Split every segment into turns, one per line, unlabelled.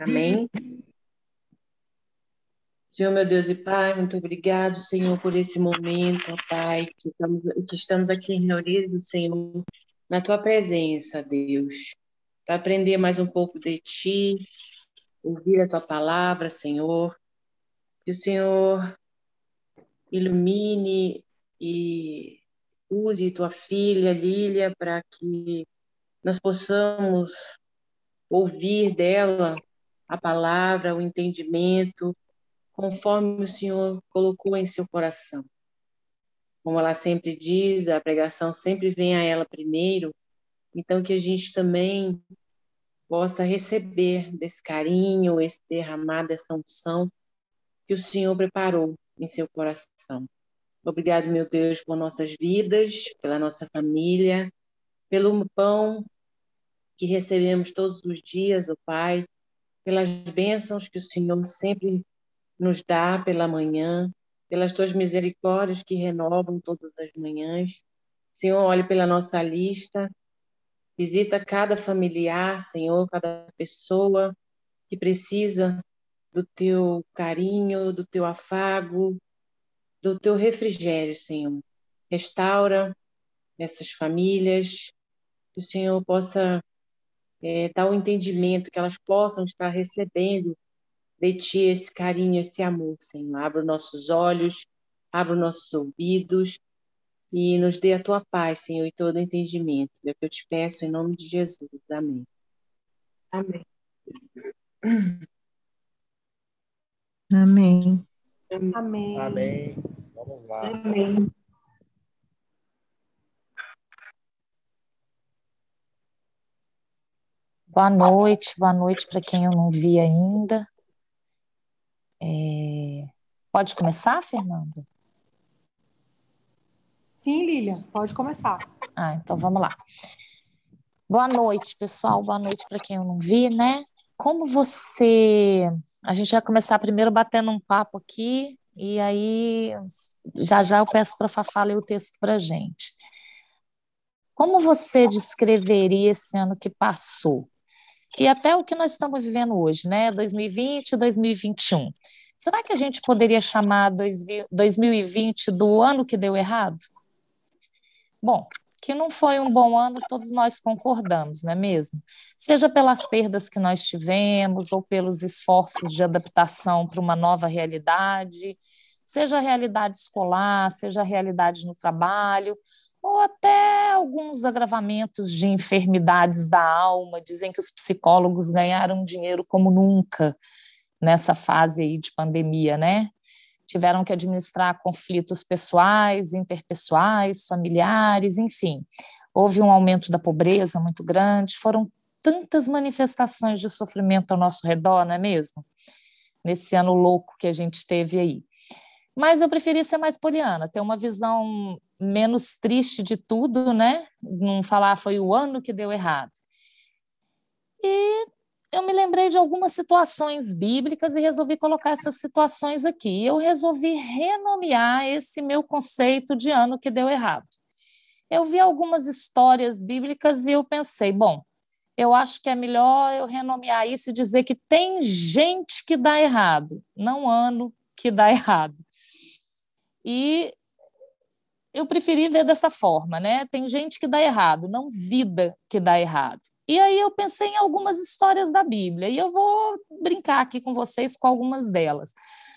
Amém? Senhor, meu Deus e Pai, muito obrigado, Senhor, por esse momento, Pai, que estamos, que estamos aqui reunidos, Senhor, na Tua presença, Deus, para aprender mais um pouco de Ti, ouvir a Tua palavra, Senhor, que o Senhor ilumine e use Tua filha, Lília, para que nós possamos ouvir dela a palavra, o entendimento, conforme o Senhor colocou em seu coração. Como ela sempre diz, a pregação sempre vem a ela primeiro, então que a gente também possa receber desse carinho, esse derramar dessa unção que o Senhor preparou em seu coração. Obrigado, meu Deus, por nossas vidas, pela nossa família, pelo pão que recebemos todos os dias, o oh Pai, pelas bênçãos que o Senhor sempre nos dá pela manhã, pelas tuas misericórdias que renovam todas as manhãs. Senhor, olhe pela nossa lista, visita cada familiar, Senhor, cada pessoa que precisa do teu carinho, do teu afago, do teu refrigério, Senhor. Restaura essas famílias, que o Senhor possa é, dar o entendimento, que elas possam estar recebendo de Ti esse carinho, esse amor, Senhor. Abra os nossos olhos, abra os nossos ouvidos e nos dê a Tua paz, Senhor, e todo entendimento. É o que eu te peço em nome de Jesus. Amém.
Amém.
Amém.
Amém.
Amém. Vamos lá.
Amém.
Boa noite, boa noite para quem eu não vi ainda. É... Pode começar, Fernanda?
Sim, Lilian, pode começar.
Ah, então vamos lá. Boa noite, pessoal. Boa noite para quem eu não vi, né? Como você. A gente vai começar primeiro batendo um papo aqui, e aí já já eu peço para a Fafá ler o texto para a gente. Como você descreveria esse ano que passou? E até o que nós estamos vivendo hoje, né? 2020 e 2021. Será que a gente poderia chamar 2020 do ano que deu errado? Bom, que não foi um bom ano, todos nós concordamos, não é mesmo? Seja pelas perdas que nós tivemos ou pelos esforços de adaptação para uma nova realidade, seja a realidade escolar, seja a realidade no trabalho, ou até alguns agravamentos de enfermidades da alma. Dizem que os psicólogos ganharam dinheiro como nunca nessa fase aí de pandemia, né? Tiveram que administrar conflitos pessoais, interpessoais, familiares, enfim. Houve um aumento da pobreza muito grande, foram tantas manifestações de sofrimento ao nosso redor, não é mesmo? Nesse ano louco que a gente teve aí. Mas eu preferi ser mais poliana, ter uma visão menos triste de tudo, né? Não falar foi o ano que deu errado. E eu me lembrei de algumas situações bíblicas e resolvi colocar essas situações aqui. Eu resolvi renomear esse meu conceito de ano que deu errado. Eu vi algumas histórias bíblicas e eu pensei, bom, eu acho que é melhor eu renomear isso e dizer que tem gente que dá errado, não ano que dá errado. E eu preferi ver dessa forma, né? Tem gente que dá errado, não vida que dá errado. E aí eu pensei em algumas histórias da Bíblia e eu vou brincar aqui com vocês com algumas delas.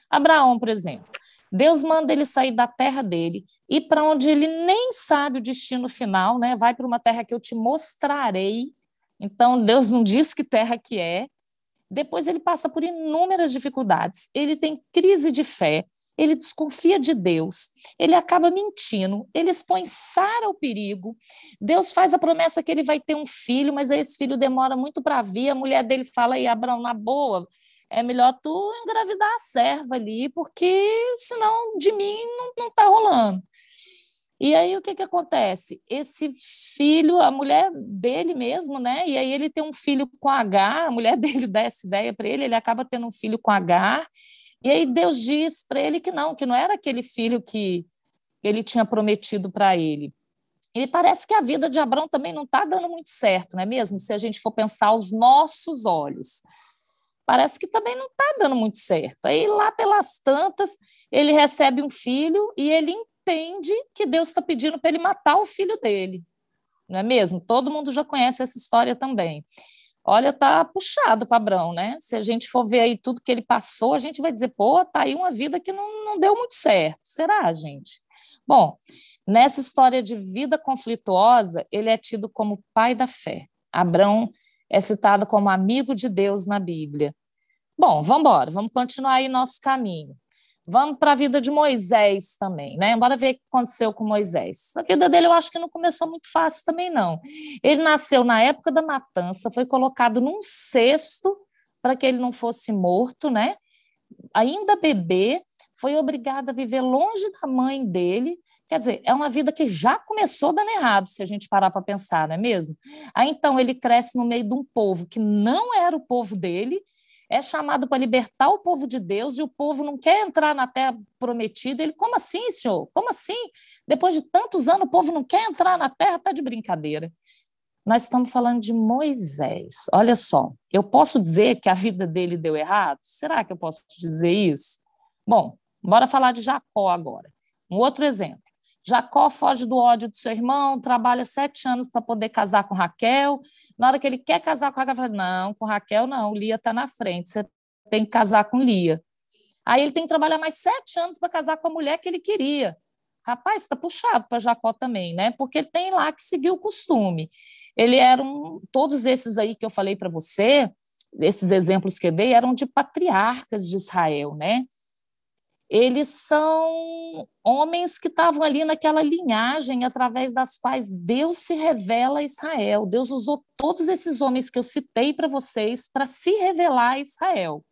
Abraão, por exemplo, Deus manda ele sair da terra dele e para onde ele nem sabe o destino final, né? Vai para uma terra que eu te mostrarei. Então Deus não diz que terra que é. Depois ele passa por inúmeras dificuldades. Ele tem crise de fé, ele desconfia de Deus, ele acaba mentindo, ele expõe Sara ao perigo. Deus faz a promessa que ele vai ter um filho, mas esse filho demora muito para vir. A mulher dele fala: aí, Abraão, na boa, é melhor tu engravidar a serva ali, porque senão de mim não está rolando. E aí o que, que acontece? Esse filho, a mulher dele mesmo, né? E aí ele tem um filho com H, a mulher dele dá essa ideia para ele, ele acaba tendo um filho com H, e aí Deus diz para ele que não, que não era aquele filho que ele tinha prometido para ele. E parece que a vida de Abraão também não está dando muito certo, não é mesmo? Se a gente for pensar aos nossos olhos. parece que também não está dando muito certo. Aí lá pelas tantas, ele recebe um filho e ele entende que Deus está pedindo para ele matar o filho dele. Não é mesmo? Todo mundo já conhece essa história também. Olha, tá puxado para Abrão, né? Se a gente for ver aí tudo que ele passou, a gente vai dizer, pô, tá aí uma vida que não, não deu muito certo. Será, gente? Bom, nessa história de vida conflituosa, ele é tido como pai da fé. Abrão é citado como amigo de Deus na Bíblia. Bom, vamos embora, vamos continuar aí nosso caminho. Vamos para a vida de Moisés também, né? Bora ver o que aconteceu com Moisés. A vida dele eu acho que não começou muito fácil também, não. Ele nasceu na época da matança, foi colocado num cesto para que ele não fosse morto, né? Ainda bebê, foi obrigado a viver longe da mãe dele. Quer dizer, é uma vida que já começou dando errado, se a gente parar para pensar, não é mesmo? Aí então ele cresce no meio de um povo que não era o povo dele, é chamado para libertar o povo de Deus e o povo não quer entrar na terra prometida. Ele, como assim, senhor? Como assim? Depois de tantos anos, o povo não quer entrar na terra? Está de brincadeira. Nós estamos falando de Moisés. Olha só, eu posso dizer que a vida dele deu errado? Será que eu posso dizer isso? Bom, bora falar de Jacó agora. Um outro exemplo. Jacó foge do ódio do seu irmão, trabalha sete anos para poder casar com Raquel. Na hora que ele quer casar com Raquel, ele fala: Não, com Raquel não, Lia está na frente, você tem que casar com Lia. Aí ele tem que trabalhar mais sete anos para casar com a mulher que ele queria. Rapaz, está puxado para Jacó também, né? Porque ele tem lá que seguir o costume. Ele era um. Todos esses aí que eu falei para você, esses exemplos que eu dei, eram de patriarcas de Israel, né? Eles são homens que estavam ali naquela linhagem através das quais Deus se revela a Israel. Deus usou todos esses homens que eu citei para vocês para se revelar a Israel.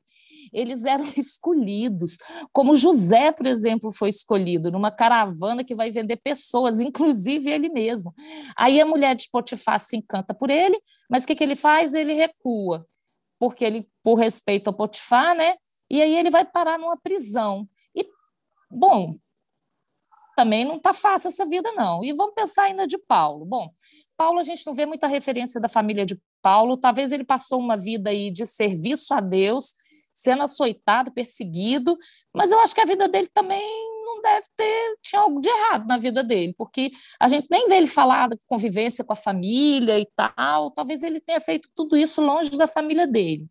Eles eram escolhidos, como José, por exemplo, foi escolhido numa caravana que vai vender pessoas, inclusive ele mesmo. Aí a mulher de Potifar se encanta por ele, mas o que, que ele faz? Ele recua, porque ele, por respeito a Potifar, né? E aí ele vai parar numa prisão. Bom, também não está fácil essa vida, não. E vamos pensar ainda de Paulo. Bom, Paulo, a gente não vê muita referência da família de Paulo, talvez ele passou uma vida aí de serviço a Deus, sendo açoitado, perseguido, mas eu acho que a vida dele também não deve ter, tinha algo de errado na vida dele, porque a gente nem vê ele falar de convivência com a família e tal, talvez ele tenha feito tudo isso longe da família dele.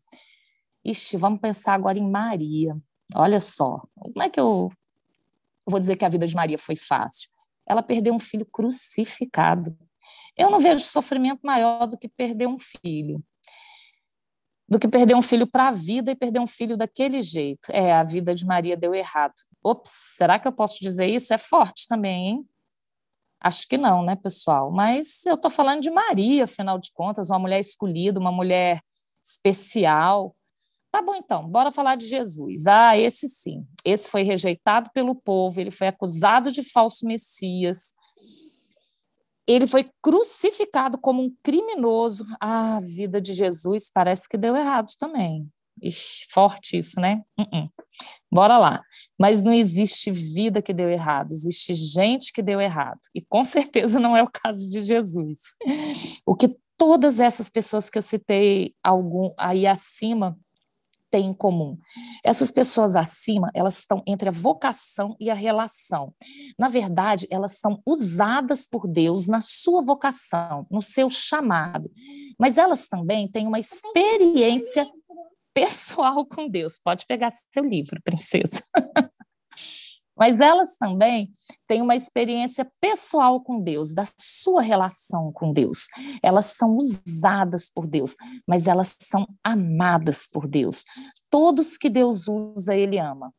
Ixi, vamos pensar agora em Maria. Olha só, como é que eu vou dizer que a vida de Maria foi fácil. Ela perdeu um filho crucificado. Eu não vejo sofrimento maior do que perder um filho. Do que perder um filho para a vida e perder um filho daquele jeito. É, a vida de Maria deu errado. Ops, será que eu posso dizer isso? É forte também, hein? Acho que não, né, pessoal? Mas eu estou falando de Maria, afinal de contas, uma mulher escolhida, uma mulher especial, Tá bom, então, bora falar de Jesus. Ah, esse sim. Esse foi rejeitado pelo povo, ele foi acusado de falso Messias. Ele foi crucificado como um criminoso. Ah, a vida de Jesus parece que deu errado também. Ixi, forte isso, né? Uh -uh. Bora lá. Mas não existe vida que deu errado, existe gente que deu errado. E com certeza não é o caso de Jesus. O que todas essas pessoas que eu citei algum aí acima têm em comum? Essas pessoas acima, elas estão entre a vocação e a relação. Na verdade, elas são usadas por Deus na sua vocação, no seu chamado. Mas elas também têm uma experiência pessoal com Deus. Pode pegar seu livro, princesa. Mas elas também têm uma experiência pessoal com Deus, da sua relação com Deus. Elas são usadas por Deus, mas elas são amadas por Deus. Todos que Deus usa, Ele ama.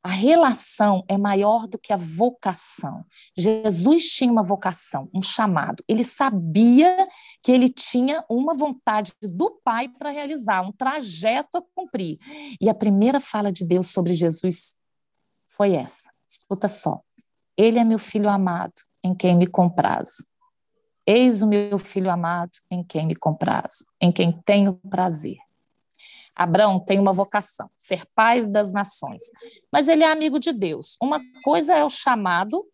A relação é maior do que a vocação. Jesus tinha uma vocação, um chamado. Ele sabia que ele tinha uma vontade do Pai para realizar, um trajeto a cumprir. E a primeira fala de Deus sobre Jesus foi essa. Escuta só. Ele é meu filho amado, em quem me comprazo. Eis o meu filho amado, em quem me comprazo, em quem tenho prazer. Abraão tem uma vocação, ser pai das nações, mas ele é amigo de Deus. Uma coisa é o chamado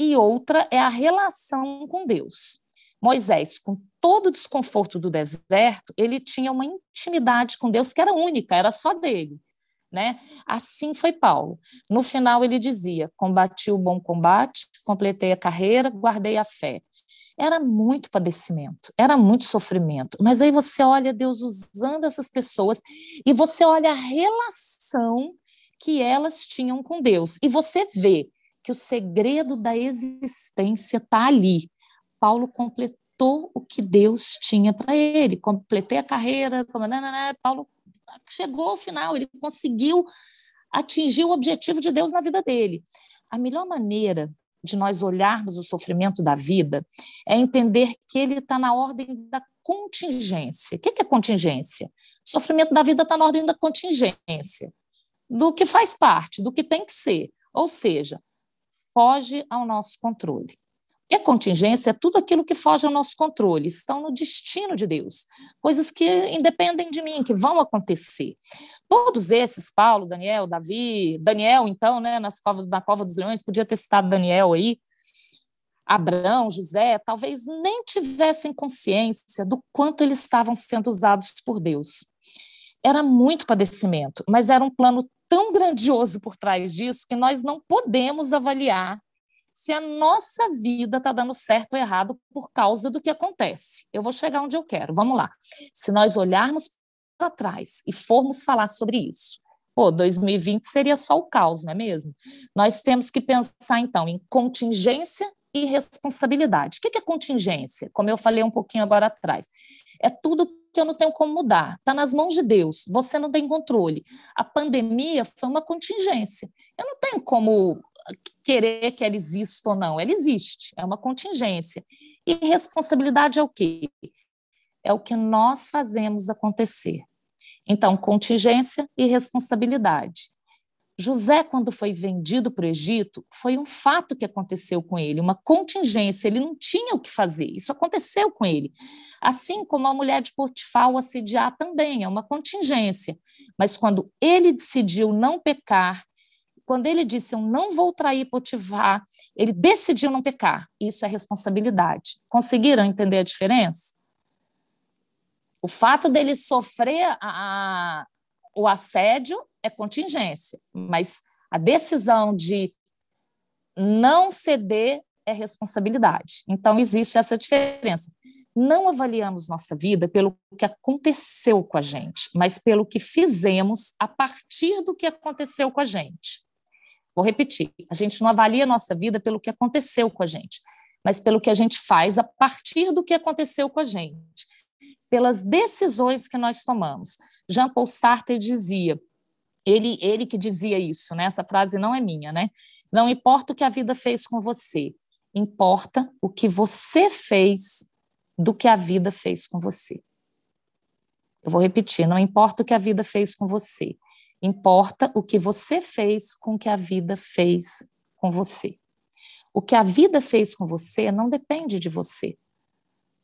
e outra é a relação com Deus. Moisés, com todo o desconforto do deserto, ele tinha uma intimidade com Deus que era única, era só dele. Né? Assim foi Paulo. No final ele dizia: combati o bom combate, completei a carreira, guardei a fé. Era muito padecimento, era muito sofrimento. Mas aí você olha Deus usando essas pessoas e você olha a relação que elas tinham com Deus. E você vê que o segredo da existência está ali. Paulo completou o que Deus tinha para ele. Completei a carreira, como, né, né, né, Paulo chegou ao final, ele conseguiu atingir o objetivo de Deus na vida dele. A melhor maneira de nós olharmos o sofrimento da vida é entender que ele está na ordem da contingência. O que é contingência? O sofrimento da vida está na ordem da contingência, do que faz parte, do que tem que ser. Ou seja, foge ao nosso controle. E a contingência é tudo aquilo que foge ao nosso controle, estão no destino de Deus, coisas que independem de mim, que vão acontecer. Todos esses, Paulo, Daniel, Davi, Daniel, então, né, nas covas, na cova dos leões, podia ter citado Daniel aí, Abraão, José, talvez nem tivessem consciência do quanto eles estavam sendo usados por Deus. Era muito padecimento, mas era um plano tão grandioso por trás disso que nós não podemos avaliar se a nossa vida está dando certo ou errado por causa do que acontece. Eu vou chegar onde eu quero, vamos lá. Se nós olharmos para trás e formos falar sobre isso, pô, 2020 seria só o caos, não é mesmo? Nós temos que pensar, então, em contingência e responsabilidade. O que é contingência? Como eu falei um pouquinho agora atrás, é tudo que eu não tenho como mudar, está nas mãos de Deus, você não tem controle. A pandemia foi uma contingência. Eu não tenho como querer que ela exista ou não, ela existe, é uma contingência. E responsabilidade é o quê? É o que nós fazemos acontecer. Então, contingência e responsabilidade. José, quando foi vendido para o Egito, foi um fato que aconteceu com ele, uma contingência, ele não tinha o que fazer, isso aconteceu com ele. Assim como a mulher de Potifar o assediar também, é uma contingência. Mas quando ele decidiu não pecar, quando ele disse eu não vou trair Potifar, ele decidiu não pecar. Isso é responsabilidade. Conseguiram entender a diferença? O fato dele sofrer a, a, o assédio é contingência, mas a decisão de não ceder é responsabilidade. Então, existe essa diferença. Não avaliamos nossa vida pelo que aconteceu com a gente, mas pelo que fizemos a partir do que aconteceu com a gente. Vou repetir: a gente não avalia a nossa vida pelo que aconteceu com a gente, mas pelo que a gente faz a partir do que aconteceu com a gente, pelas decisões que nós tomamos. Jean Paul Sartre dizia, ele, ele que dizia isso, né? Essa frase não é minha, né? Não importa o que a vida fez com você, importa o que você fez do que a vida fez com você. Eu vou repetir, não importa o que a vida fez com você, Importa o que você fez com o que a vida fez com você. O que a vida fez com você não depende de você.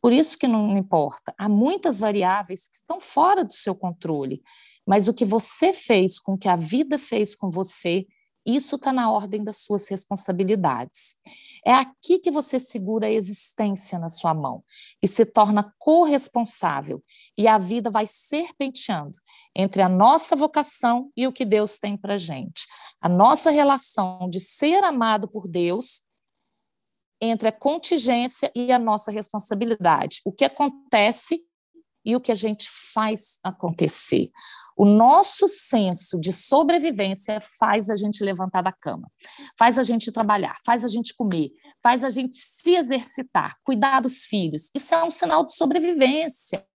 Por isso que não importa. Há muitas variáveis que estão fora do seu controle, mas o que você fez com o que a vida fez com você isso está na ordem das suas responsabilidades. É aqui que você segura a existência na sua mão e se torna corresponsável, e a vida vai serpenteando entre a nossa vocação e o que Deus tem para gente. A nossa relação de ser amado por Deus entre a contingência e a nossa responsabilidade. O que acontece e o que a gente faz acontecer. O nosso senso de sobrevivência faz a gente levantar da cama, faz a gente trabalhar, faz a gente comer, faz a gente se exercitar, cuidar dos filhos. Isso é um sinal de sobrevivência.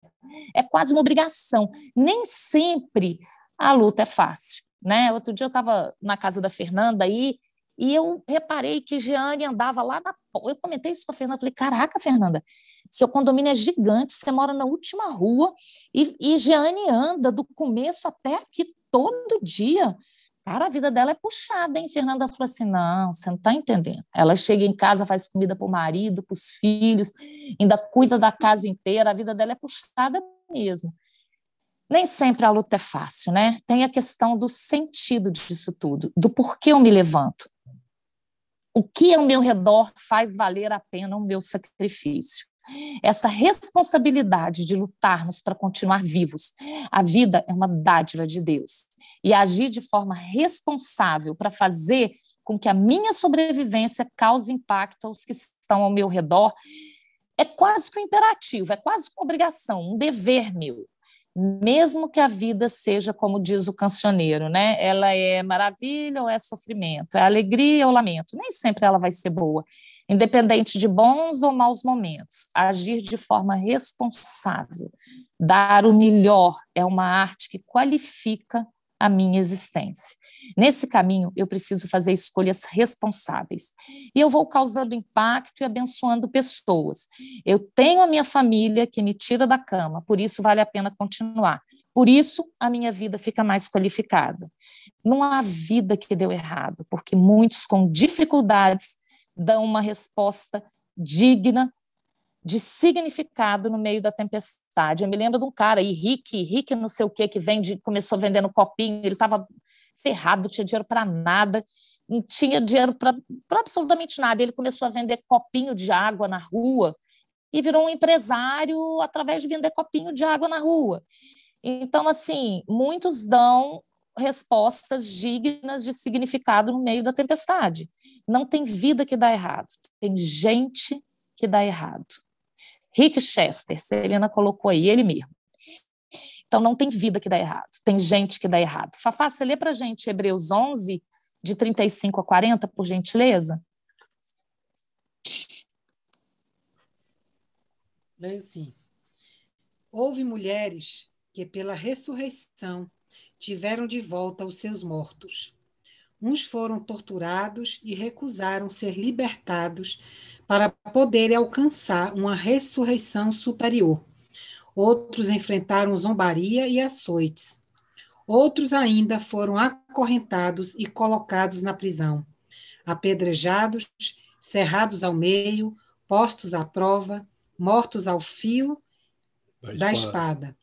É quase uma obrigação. Nem sempre a luta é fácil. Né? Outro dia eu estava na casa da Fernanda e e eu reparei que Jeane andava lá na. Eu comentei isso com a Fernanda. Falei: Caraca, Fernanda, seu condomínio é gigante, você mora na última rua e, e anda do começo até aqui todo dia. Cara, a vida dela é puxada, hein? Fernanda falou assim: não, você não está entendendo. Ela chega em casa, faz comida para o marido, para os filhos, ainda cuida da casa inteira, a vida dela é puxada mesmo. Nem sempre a luta é fácil, né? Tem a questão do sentido disso tudo, do porquê eu me levanto o que ao meu redor faz valer a pena o meu sacrifício. essa responsabilidade de lutarmos para continuar vivos. A vida é uma dádiva de Deus. E agir de forma responsável para fazer com que a minha sobrevivência cause impacto aos que estão ao meu redor é quase que um imperativo, é quase que uma obrigação, um dever meu mesmo que a vida seja como diz o cancioneiro, né? Ela é maravilha ou é sofrimento, é alegria ou lamento. Nem sempre ela vai ser boa, independente de bons ou maus momentos. Agir de forma responsável, dar o melhor é uma arte que qualifica a minha existência. Nesse caminho, eu preciso fazer escolhas responsáveis. E eu vou causando impacto e abençoando pessoas. Eu tenho a minha família que me tira da cama, por isso vale a pena continuar. Por isso, a minha vida fica mais qualificada. Não há vida que deu errado, porque muitos com dificuldades dão uma resposta digna de significado no meio da tempestade. Eu me lembro de um cara aí, Rick, não sei o que, que vende, começou vendendo copinho, ele estava ferrado, não tinha dinheiro para nada, não tinha dinheiro para absolutamente nada. Ele começou a vender copinho de água na rua e virou um empresário através de vender copinho de água na rua. Então, assim, muitos dão respostas dignas de significado no meio da tempestade. Não tem vida que dá errado, tem gente que dá errado. Rick Chester, Celina colocou aí, ele mesmo. Então, não tem vida que dá errado, tem gente que dá errado. Fafá, você lê para gente Hebreus 11, de 35 a 40, por gentileza?
Leio sim. Houve mulheres que, pela ressurreição, tiveram de volta os seus mortos. Uns foram torturados e recusaram ser libertados para poderem alcançar uma ressurreição superior. Outros enfrentaram zombaria e açoites. Outros ainda foram acorrentados e colocados na prisão, apedrejados, cerrados ao meio, postos à prova, mortos ao fio da, da espada.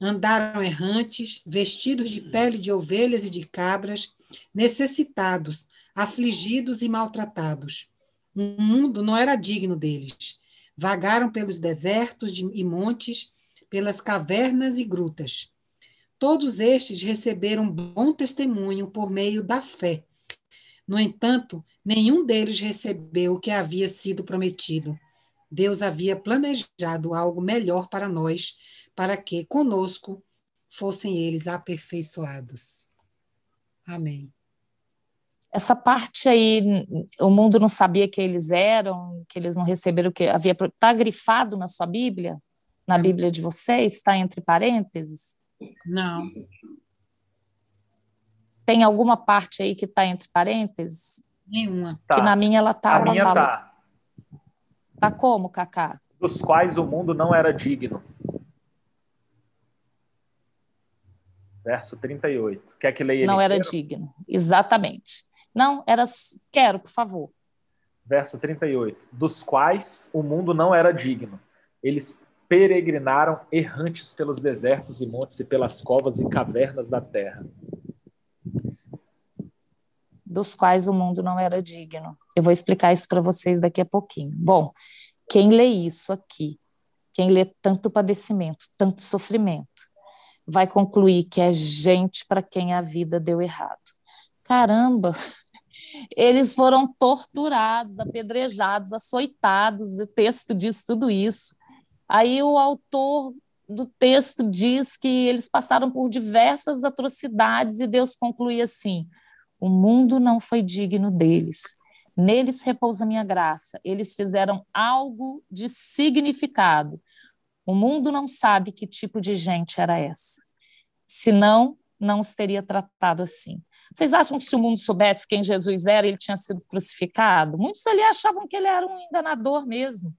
Andaram errantes, vestidos de pele de ovelhas e de cabras, necessitados, afligidos e maltratados. O mundo não era digno deles. Vagaram pelos desertos de, e montes, pelas cavernas e grutas. Todos estes receberam bom testemunho por meio da fé. No entanto, nenhum deles recebeu o que havia sido prometido. Deus havia planejado algo melhor para nós, para que conosco fossem eles aperfeiçoados. Amém.
Essa parte aí, o mundo não sabia que eles eram, que eles não receberam o que havia. Está grifado na sua Bíblia? Na Bíblia de vocês? Está entre parênteses?
Não.
Tem alguma parte aí que está entre parênteses?
Nenhuma.
Tá. Que na minha ela está.
A minha está.
Tá como, Cacá?
Dos quais o mundo não era digno. Verso 38. Quer que leia
Não era
inteiro?
digno. Exatamente. Não, era. Quero, por favor.
Verso 38. Dos quais o mundo não era digno. Eles peregrinaram errantes pelos desertos e montes e pelas covas e cavernas da terra.
Dos quais o mundo não era digno. Eu vou explicar isso para vocês daqui a pouquinho. Bom, quem lê isso aqui, quem lê tanto padecimento, tanto sofrimento, vai concluir que é gente para quem a vida deu errado. Caramba, eles foram torturados, apedrejados, açoitados, o texto diz tudo isso. Aí o autor do texto diz que eles passaram por diversas atrocidades e Deus conclui assim: o mundo não foi digno deles. Neles repousa minha graça. Eles fizeram algo de significado. O mundo não sabe que tipo de gente era essa. Senão, não os teria tratado assim. Vocês acham que se o mundo soubesse quem Jesus era, ele tinha sido crucificado? Muitos ali achavam que ele era um enganador mesmo.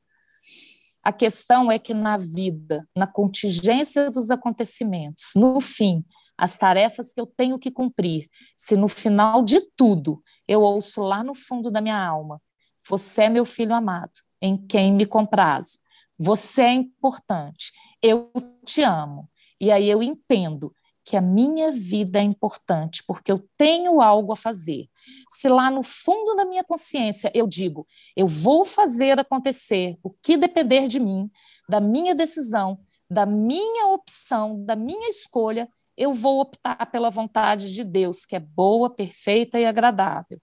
A questão é que na vida, na contingência dos acontecimentos, no fim, as tarefas que eu tenho que cumprir, se no final de tudo eu ouço lá no fundo da minha alma, você é meu filho amado, em quem me comprazo, você é importante, eu te amo, e aí eu entendo que a minha vida é importante, porque eu tenho algo a fazer. Se lá no fundo da minha consciência eu digo, eu vou fazer acontecer o que depender de mim, da minha decisão, da minha opção, da minha escolha, eu vou optar pela vontade de Deus, que é boa, perfeita e agradável.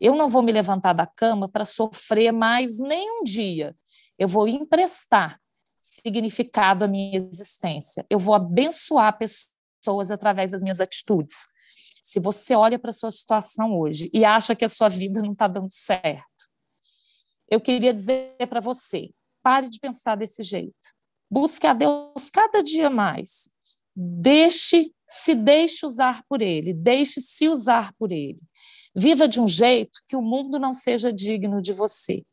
Eu não vou me levantar da cama para sofrer mais nem um dia. Eu vou emprestar significado à minha existência. Eu vou abençoar pessoas através das minhas atitudes. Se você olha para a sua situação hoje e acha que a sua vida não está dando certo, eu queria dizer para você: pare de pensar desse jeito. Busque a Deus cada dia mais. Deixe, se deixe usar por Ele, deixe se usar por Ele. Viva de um jeito que o mundo não seja digno de você.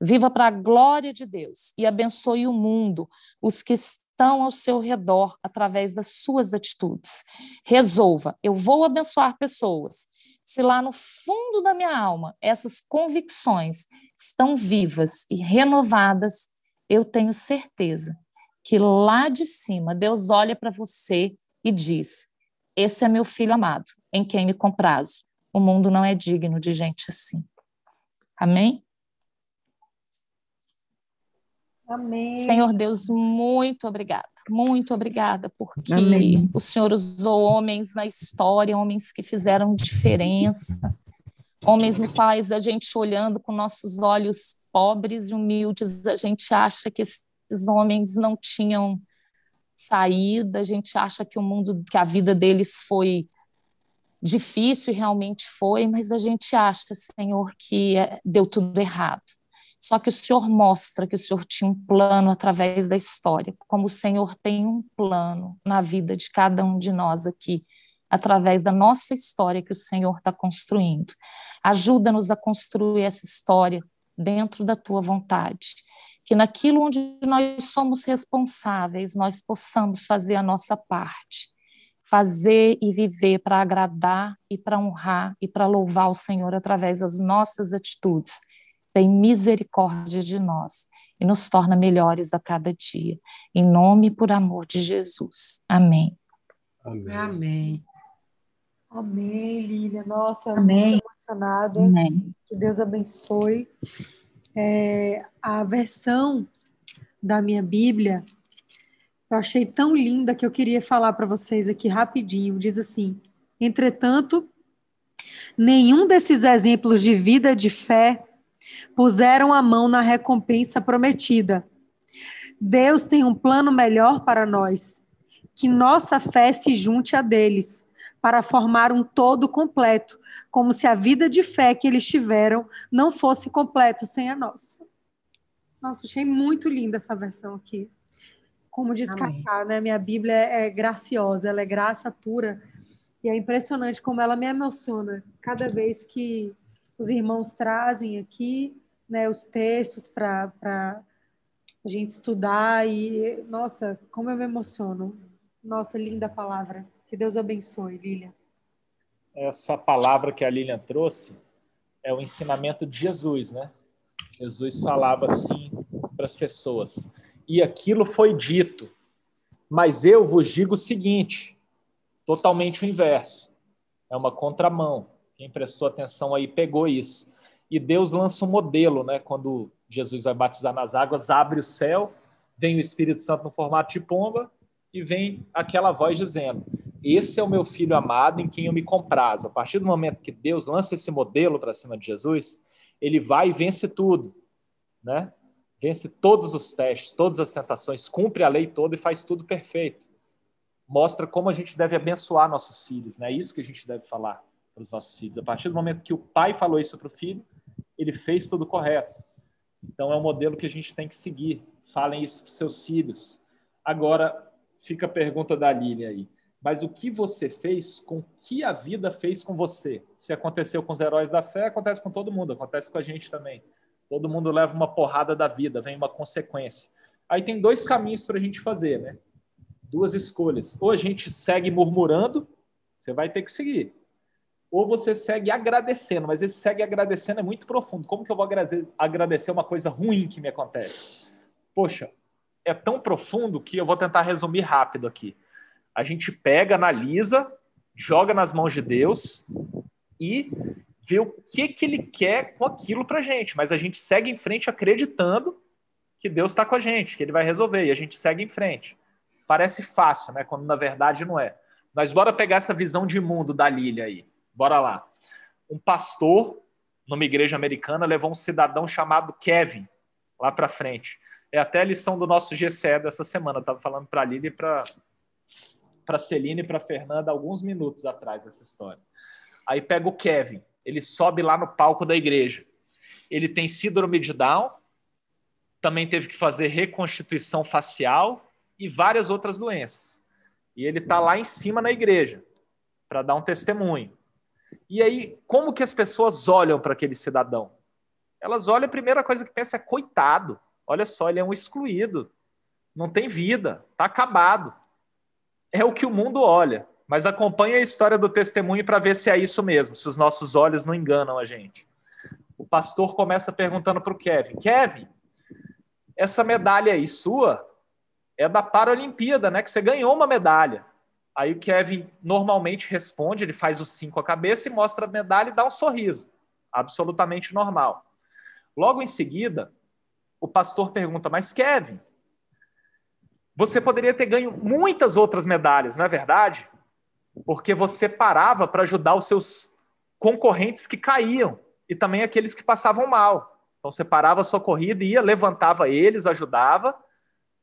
Viva para a glória de Deus e abençoe o mundo, os que estão ao seu redor através das suas atitudes. Resolva, eu vou abençoar pessoas. Se lá no fundo da minha alma essas convicções estão vivas e renovadas, eu tenho certeza que lá de cima Deus olha para você e diz: Esse é meu filho amado, em quem me comprazo. O mundo não é digno de gente assim. Amém?
Amém.
Senhor Deus, muito obrigada, muito obrigada, porque Amém. o Senhor usou homens na história, homens que fizeram diferença, homens no quais a gente olhando com nossos olhos pobres e humildes, a gente acha que esses homens não tinham saída, a gente acha que o mundo, que a vida deles foi difícil e realmente foi, mas a gente acha, Senhor, que é, deu tudo errado. Só que o Senhor mostra que o Senhor tinha um plano através da história, como o Senhor tem um plano na vida de cada um de nós aqui, através da nossa história que o Senhor está construindo. Ajuda-nos a construir essa história dentro da tua vontade. Que naquilo onde nós somos responsáveis, nós possamos fazer a nossa parte. Fazer e viver para agradar e para honrar e para louvar o Senhor através das nossas atitudes tem misericórdia de nós e nos torna melhores a cada dia. Em nome e por amor de Jesus. Amém.
Amém. Amém.
Amém, Lília. Nossa, Amém. muito emocionada. Amém. Que Deus abençoe. É, a versão da minha Bíblia eu achei tão linda que eu queria falar para vocês aqui rapidinho. Diz assim: Entretanto, nenhum desses exemplos de vida de fé Puseram a mão na recompensa prometida. Deus tem um plano melhor para nós. Que nossa fé se junte a deles, para formar um todo completo, como se a vida de fé que eles tiveram não fosse completa sem a nossa. Nossa, achei muito linda essa versão aqui. Como diz Cacá, né? Minha Bíblia é graciosa, ela é graça pura. E é impressionante como ela me emociona cada vez que os irmãos trazem aqui né, os textos para a gente estudar e, nossa, como eu me emociono. Nossa, linda palavra. Que Deus abençoe, Lilian.
Essa palavra que a Lilian trouxe é o ensinamento de Jesus, né? Jesus falava assim para as pessoas: e aquilo foi dito, mas eu vos digo o seguinte, totalmente o inverso, é uma contramão. Quem prestou atenção aí pegou isso. E Deus lança um modelo, né? Quando Jesus vai batizar nas águas, abre o céu, vem o Espírito Santo no formato de pomba e vem aquela voz dizendo: Esse é o meu filho amado em quem eu me comprazo. A partir do momento que Deus lança esse modelo para cima de Jesus, ele vai e vence tudo, né? Vence todos os testes, todas as tentações, cumpre a lei toda e faz tudo perfeito. Mostra como a gente deve abençoar nossos filhos, né? É isso que a gente deve falar para os nossos filhos. A partir do momento que o pai falou isso para o filho, ele fez tudo correto. Então é um modelo que a gente tem que seguir. Falem isso para seus filhos. Agora fica a pergunta da Lilian aí. Mas o que você fez com que a vida fez com você? Se aconteceu com os heróis da fé, acontece com todo mundo, acontece com a gente também. Todo mundo leva uma porrada da vida, vem uma consequência. Aí tem dois caminhos para a gente fazer, né? Duas escolhas. Ou a gente segue murmurando, você vai ter que seguir ou você segue agradecendo, mas esse segue agradecendo é muito profundo. Como que eu vou agradecer uma coisa ruim que me acontece? Poxa, é tão profundo que eu vou tentar resumir rápido aqui. A gente pega, analisa, joga nas mãos de Deus e vê o que, que ele quer com aquilo para gente. Mas a gente segue em frente acreditando que Deus está com a gente, que ele vai resolver, e a gente segue em frente. Parece fácil, né? Quando na verdade não é. Mas bora pegar essa visão de mundo da Lília aí. Bora lá. Um pastor numa igreja americana levou um cidadão chamado Kevin lá para frente. É até a lição do nosso GCE dessa semana. Eu estava falando para a Lília e para para Celine e para Fernanda alguns minutos atrás dessa história. Aí pega o Kevin, ele sobe lá no palco da igreja. Ele tem síndrome de Down, também teve que fazer reconstituição facial e várias outras doenças. E ele está lá em cima na igreja para dar um testemunho. E aí, como que as pessoas olham para aquele cidadão? Elas olham, a primeira coisa que pensa é coitado. Olha só, ele é um excluído. Não tem vida, está acabado. É o que o mundo olha. Mas acompanhe a história do testemunho para ver se é isso mesmo, se os nossos olhos não enganam a gente. O pastor começa perguntando para o Kevin: Kevin, essa medalha aí sua é da Paralimpíada, né? Que você ganhou uma medalha. Aí o Kevin normalmente responde, ele faz o cinco a cabeça e mostra a medalha e dá um sorriso. Absolutamente normal. Logo em seguida, o pastor pergunta: Mas Kevin, você poderia ter ganho muitas outras medalhas, não é verdade? porque você parava para ajudar os seus concorrentes que caíam e também aqueles que passavam mal. Então você parava a sua corrida, ia, levantava eles, ajudava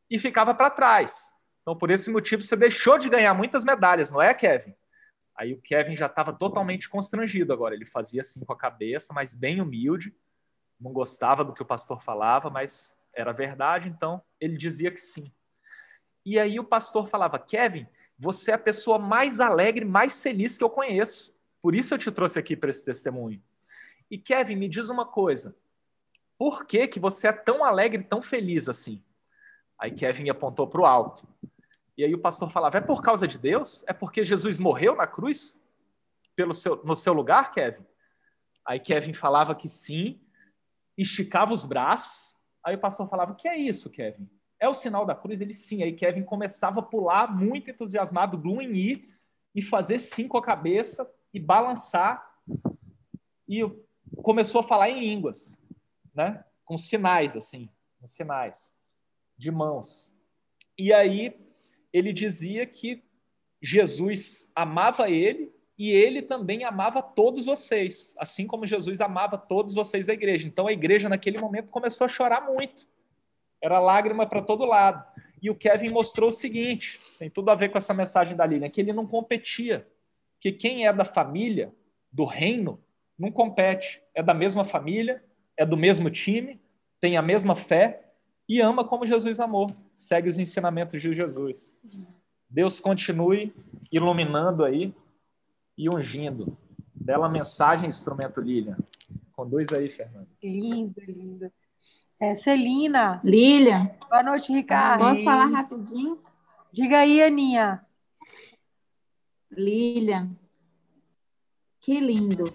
e ficava para trás. Então por esse motivo você deixou de ganhar muitas medalhas, não é, Kevin? Aí o Kevin já estava totalmente constrangido agora. Ele fazia assim com a cabeça, mas bem humilde. Não gostava do que o pastor falava, mas era verdade, então ele dizia que sim. E aí o pastor falava: Kevin, você é a pessoa mais alegre, mais feliz que eu conheço. Por isso eu te trouxe aqui para esse testemunho. E Kevin, me diz uma coisa. Por que, que você é tão alegre, tão feliz assim? Aí Kevin apontou para o alto. E aí o pastor falava: É por causa de Deus? É porque Jesus morreu na cruz pelo seu, no seu lugar, Kevin? Aí Kevin falava que sim, esticava os braços. Aí o pastor falava: O que é isso, Kevin? É o sinal da cruz? Ele sim. Aí Kevin começava a pular, muito entusiasmado, do em ir, e fazer sim com a cabeça e balançar. E começou a falar em línguas, né? Com sinais, assim, sinais de mãos. E aí ele dizia que Jesus amava ele e ele também amava todos vocês, assim como Jesus amava todos vocês da igreja. Então a igreja naquele momento começou a chorar muito era lágrima para todo lado. E o Kevin mostrou o seguinte: tem tudo a ver com essa mensagem da Lilian, que ele não competia. Que quem é da família, do reino, não compete. É da mesma família, é do mesmo time, tem a mesma fé e ama como Jesus amou. Segue os ensinamentos de Jesus. Deus continue iluminando aí e ungindo. Bela mensagem, instrumento Lilian. Conduz aí, Fernando.
Lindo, lindo. É, Celina.
Lília.
Boa noite, Ricardo.
Posso falar rapidinho?
Diga aí, Aninha.
Lília. Que lindo.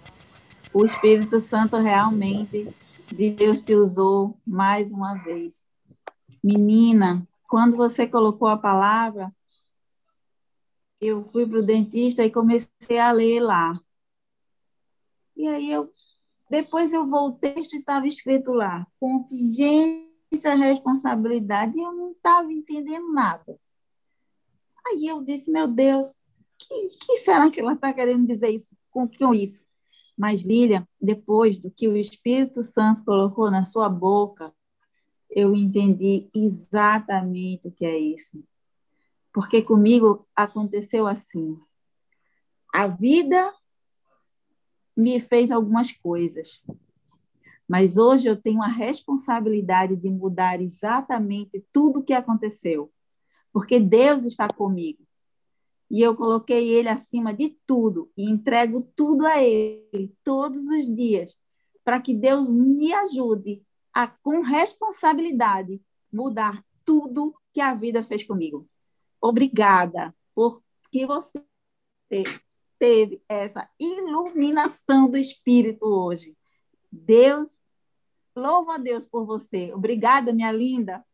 O Espírito Santo realmente, Deus te usou mais uma vez. Menina, quando você colocou a palavra, eu fui para o dentista e comecei a ler lá. E aí eu depois eu voltei e estava escrito lá, contingência, responsabilidade, e eu não estava entendendo nada. Aí eu disse, meu Deus, que, que será que ela está querendo dizer isso com, com isso? Mas, Lília, depois do que o Espírito Santo colocou na sua boca, eu entendi exatamente o que é isso. Porque comigo aconteceu assim. A vida me fez algumas coisas. Mas hoje eu tenho a responsabilidade de mudar exatamente tudo o que aconteceu, porque Deus está comigo. E eu coloquei Ele acima de tudo e entrego tudo a Ele todos os dias, para que Deus me ajude a, com responsabilidade, mudar tudo que a vida fez comigo. Obrigada por que você teve essa iluminação do Espírito hoje. Deus, louvo a Deus por você. Obrigada, minha linda.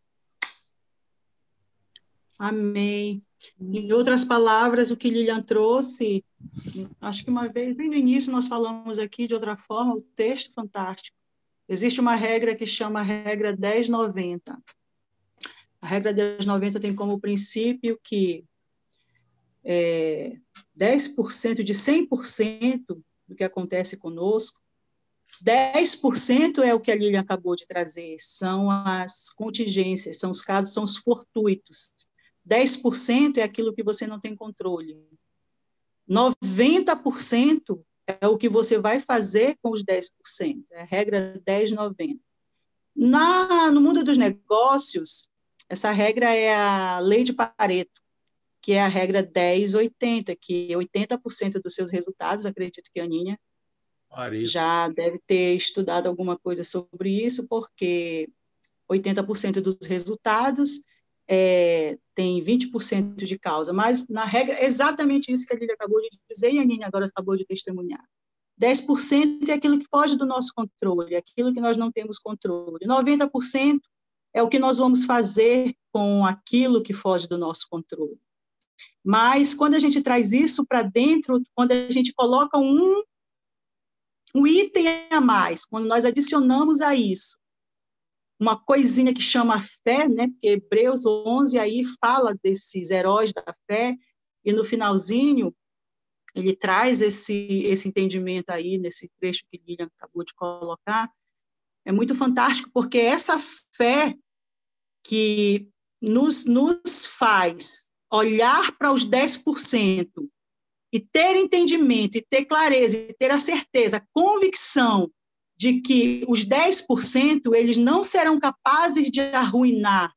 Amém. Em outras palavras, o que Lilian trouxe, acho que uma vez, bem no início, nós falamos aqui de outra forma, o texto fantástico. Existe uma regra que chama regra 1090. A regra 1090 tem como princípio que é, 10% de 100% do que acontece conosco 10% é o que a Lilian acabou de trazer, são as contingências, são os casos, são os fortuitos. 10% é aquilo que você não tem controle. 90% é o que você vai fazer com os 10%, é a regra 10-90. Na, no mundo dos negócios, essa regra é a lei de Pareto, que é a regra 10-80, que 80% dos seus resultados, acredito que a Aninha já deve ter estudado alguma coisa sobre isso, porque 80% dos resultados é, tem 20% de causa, mas na regra é exatamente isso que a Lília acabou de dizer e a Nina agora acabou de testemunhar. 10% é aquilo que foge do nosso controle, é aquilo que nós não temos controle. 90% é o que nós vamos fazer com aquilo que foge do nosso controle. Mas quando a gente traz isso para dentro, quando a gente coloca um um item a mais, quando nós adicionamos a isso uma coisinha que chama fé, né? Porque Hebreus 11 aí fala desses heróis da fé e no finalzinho ele traz esse esse entendimento aí nesse trecho que Lilian acabou de colocar. É muito fantástico porque essa fé que nos, nos faz olhar para os 10% e ter entendimento, e ter clareza, e ter a certeza, convicção de que os 10% eles não serão capazes de arruinar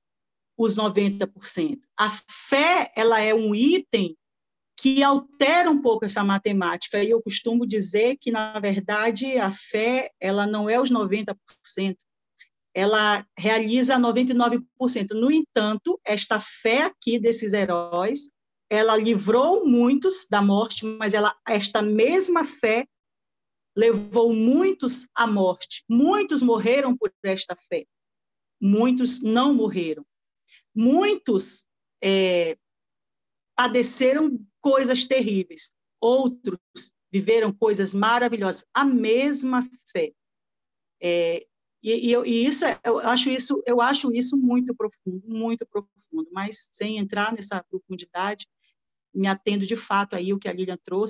os 90%. A fé, ela é um item que altera um pouco essa matemática, e eu costumo dizer que, na verdade, a fé, ela não é os 90%, ela realiza 99%. No entanto, esta fé aqui desses heróis, ela livrou muitos da morte, mas ela, esta mesma fé levou muitos à morte. Muitos morreram por esta fé. Muitos não morreram. Muitos é, padeceram coisas terríveis. Outros viveram coisas maravilhosas. A mesma fé. É, e, e, eu, e, isso, é, eu acho isso, eu acho isso muito profundo, muito profundo. Mas sem entrar nessa profundidade, me atendo de fato aí o que a Lilian trouxe,